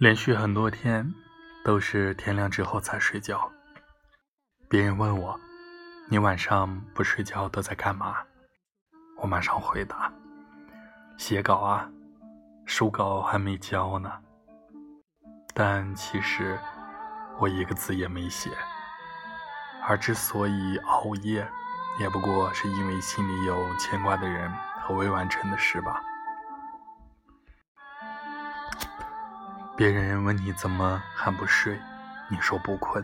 连续很多天都是天亮之后才睡觉。别人问我：“你晚上不睡觉都在干嘛？”我马上回答：“写稿啊，书稿还没交呢。”但其实我一个字也没写。而之所以熬夜，也不过是因为心里有牵挂的人和未完成的事吧。别人问你怎么还不睡，你说不困。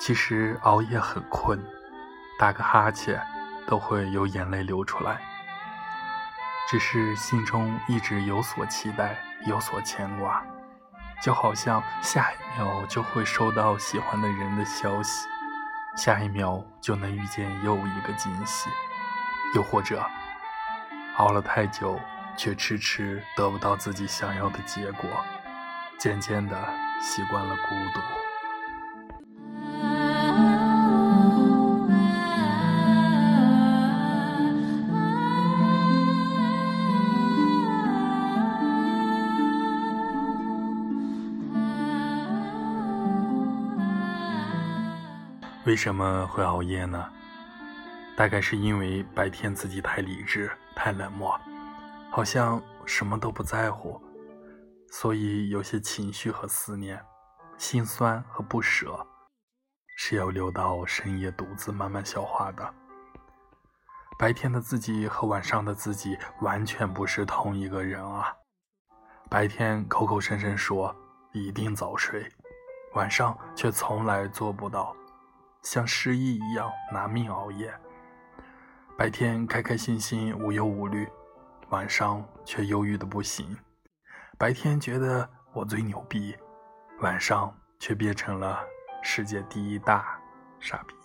其实熬夜很困，打个哈欠都会有眼泪流出来。只是心中一直有所期待，有所牵挂，就好像下一秒就会收到喜欢的人的消息，下一秒就能遇见又一个惊喜。又或者熬了太久，却迟迟得不到自己想要的结果。渐渐的习惯了孤独。为什么会熬夜呢？大概是因为白天自己太理智、太冷漠，好像什么都不在乎。所以，有些情绪和思念、心酸和不舍，是要留到深夜独自慢慢消化的。白天的自己和晚上的自己完全不是同一个人啊！白天口口声声说一定早睡，晚上却从来做不到，像失忆一样拿命熬夜。白天开开心心、无忧无虑，晚上却忧郁的不行。白天觉得我最牛逼，晚上却变成了世界第一大傻逼。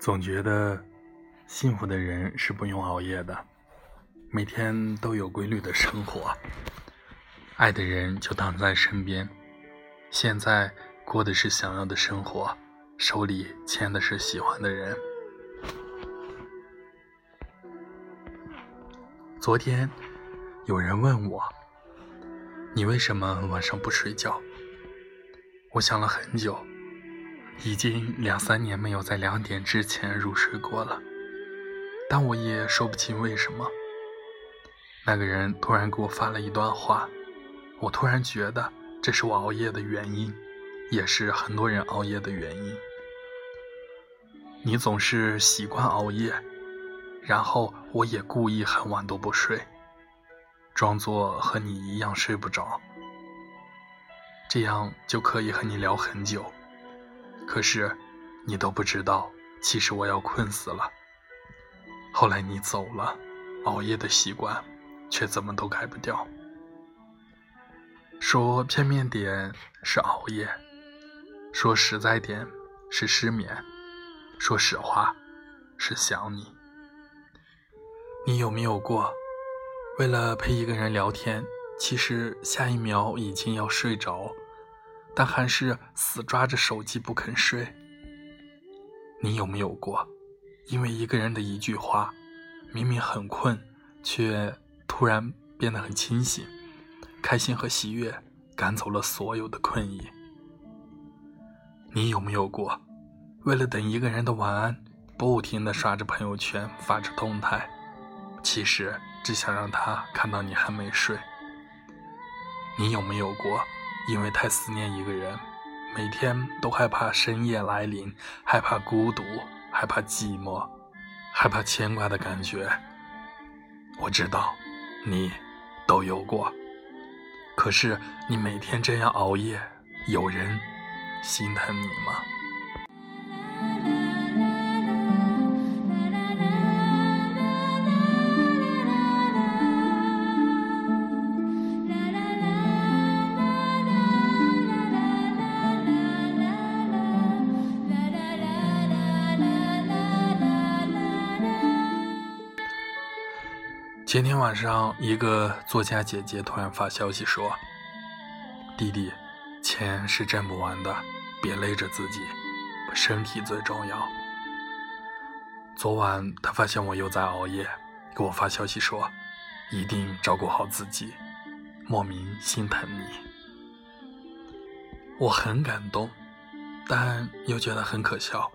总觉得幸福的人是不用熬夜的，每天都有规律的生活，爱的人就躺在身边。现在过的是想要的生活，手里牵的是喜欢的人。昨天有人问我：“你为什么晚上不睡觉？”我想了很久。已经两三年没有在两点之前入睡过了，但我也说不清为什么。那个人突然给我发了一段话，我突然觉得这是我熬夜的原因，也是很多人熬夜的原因。你总是习惯熬夜，然后我也故意很晚都不睡，装作和你一样睡不着，这样就可以和你聊很久。可是，你都不知道，其实我要困死了。后来你走了，熬夜的习惯却怎么都改不掉。说片面点是熬夜，说实在点是失眠，说实话是想你。你有没有过，为了陪一个人聊天，其实下一秒已经要睡着？但还是死抓着手机不肯睡。你有没有过，因为一个人的一句话，明明很困，却突然变得很清醒，开心和喜悦赶走了所有的困意？你有没有过，为了等一个人的晚安，不停的刷着朋友圈，发着动态，其实只想让他看到你还没睡？你有没有过？因为太思念一个人，每天都害怕深夜来临，害怕孤独，害怕寂寞，害怕牵挂的感觉。我知道，你都有过。可是你每天这样熬夜，有人心疼你吗？前天晚上，一个作家姐姐突然发消息说：“弟弟，钱是挣不完的，别累着自己，身体最重要。”昨晚她发现我又在熬夜，给我发消息说：“一定照顾好自己。”莫名心疼你，我很感动，但又觉得很可笑。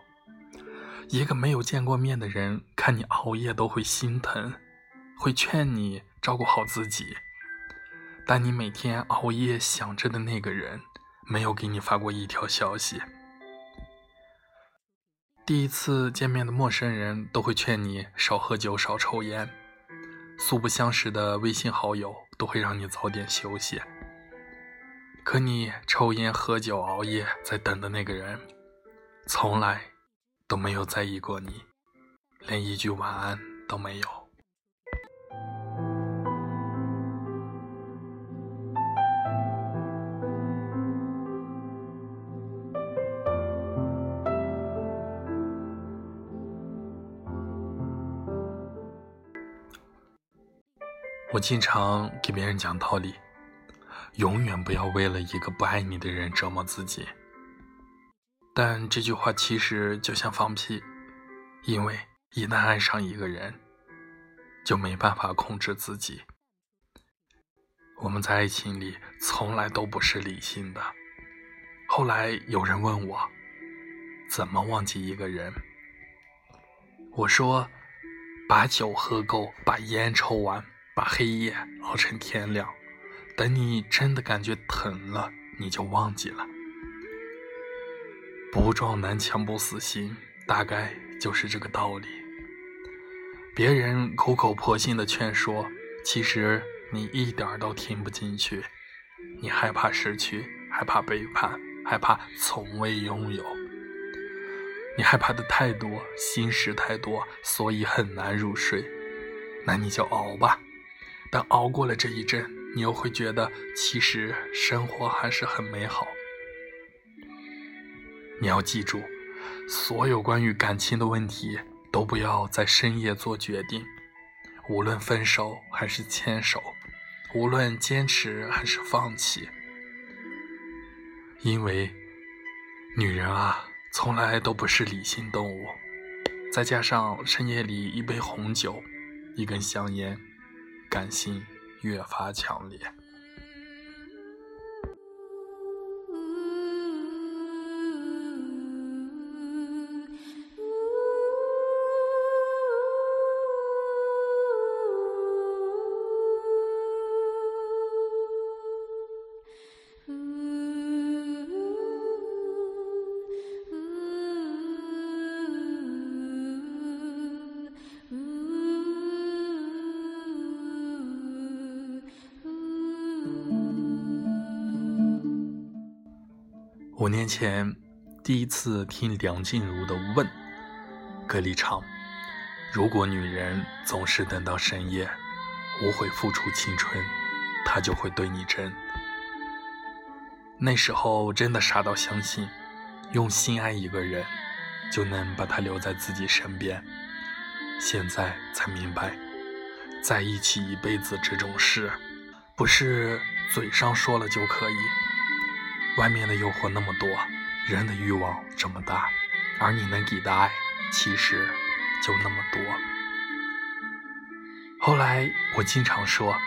一个没有见过面的人，看你熬夜都会心疼。会劝你照顾好自己，但你每天熬夜想着的那个人，没有给你发过一条消息。第一次见面的陌生人都会劝你少喝酒、少抽烟，素不相识的微信好友都会让你早点休息。可你抽烟、喝酒、熬夜在等的那个人，从来都没有在意过你，连一句晚安都没有。我经常给别人讲道理，永远不要为了一个不爱你的人折磨自己。但这句话其实就像放屁，因为一旦爱上一个人，就没办法控制自己。我们在爱情里从来都不是理性的。后来有人问我，怎么忘记一个人？我说，把酒喝够，把烟抽完。把黑夜熬成天亮，等你真的感觉疼了，你就忘记了。不撞南墙不死心，大概就是这个道理。别人苦口婆心的劝说，其实你一点都听不进去。你害怕失去，害怕背叛，害怕从未拥有。你害怕的太多，心事太多，所以很难入睡。那你就熬吧。但熬过了这一阵，你又会觉得其实生活还是很美好。你要记住，所有关于感情的问题都不要在深夜做决定。无论分手还是牵手，无论坚持还是放弃，因为女人啊，从来都不是理性动物。再加上深夜里一杯红酒，一根香烟。感性越发强烈。五年前，第一次听梁静茹的《问》，歌里唱：“如果女人总是等到深夜，无悔付出青春，她就会对你真。”那时候真的傻到相信，用心爱一个人，就能把他留在自己身边。现在才明白，在一起一辈子这种事，不是嘴上说了就可以。外面的诱惑那么多，人的欲望这么大，而你能给的爱其实就那么多。后来我经常说，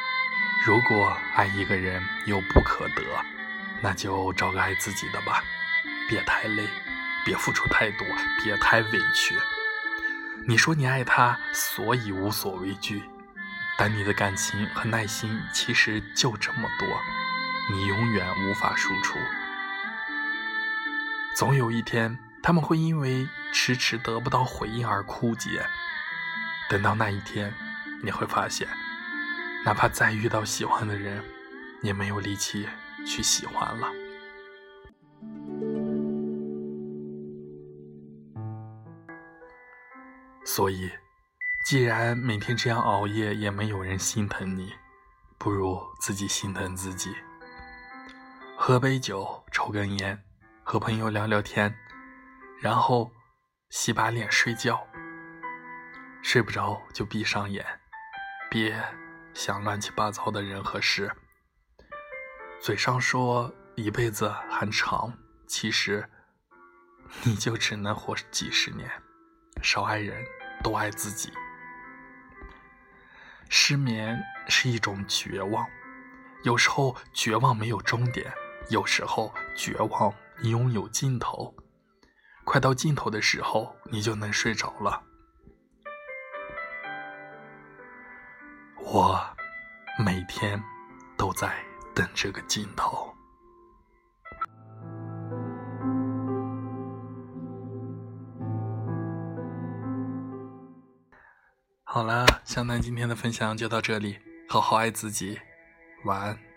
如果爱一个人又不可得，那就找个爱自己的吧，别太累，别付出太多，别太委屈。你说你爱他，所以无所畏惧，但你的感情和耐心其实就这么多。你永远无法输出，总有一天他们会因为迟迟得不到回应而枯竭。等到那一天，你会发现，哪怕再遇到喜欢的人，也没有力气去喜欢了。所以，既然每天这样熬夜也没有人心疼你，不如自己心疼自己。喝杯酒，抽根烟，和朋友聊聊天，然后洗把脸睡觉。睡不着就闭上眼，别想乱七八糟的人和事。嘴上说一辈子很长，其实你就只能活几十年。少爱人，多爱自己。失眠是一种绝望，有时候绝望没有终点，有时候绝望拥有尽头。快到尽头的时候，你就能睡着了。我每天都在等这个尽头。好了，湘南今天的分享就到这里，好好爱自己，晚安。